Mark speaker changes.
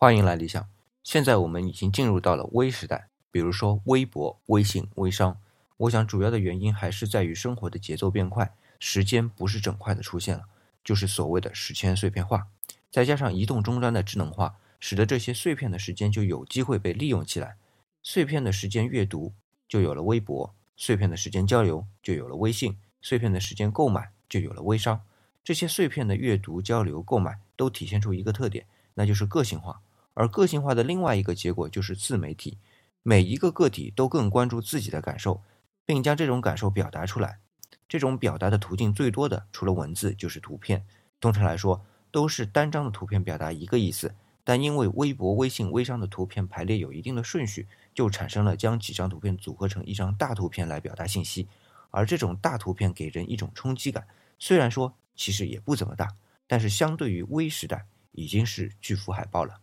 Speaker 1: 欢迎来理想。现在我们已经进入到了微时代，比如说微博、微信、微商。我想主要的原因还是在于生活的节奏变快，时间不是整块的出现了，就是所谓的时间碎片化。再加上移动终端的智能化，使得这些碎片的时间就有机会被利用起来。碎片的时间阅读就有了微博，碎片的时间交流就有了微信，碎片的时间购买就有了微商。这些碎片的阅读、交流、购买都体现出一个特点，那就是个性化。而个性化的另外一个结果就是自媒体，每一个个体都更关注自己的感受，并将这种感受表达出来。这种表达的途径最多的，除了文字就是图片。通常来说，都是单张的图片表达一个意思，但因为微博、微信、微商的图片排列有一定的顺序，就产生了将几张图片组合成一张大图片来表达信息。而这种大图片给人一种冲击感，虽然说其实也不怎么大，但是相对于微时代已经是巨幅海报了。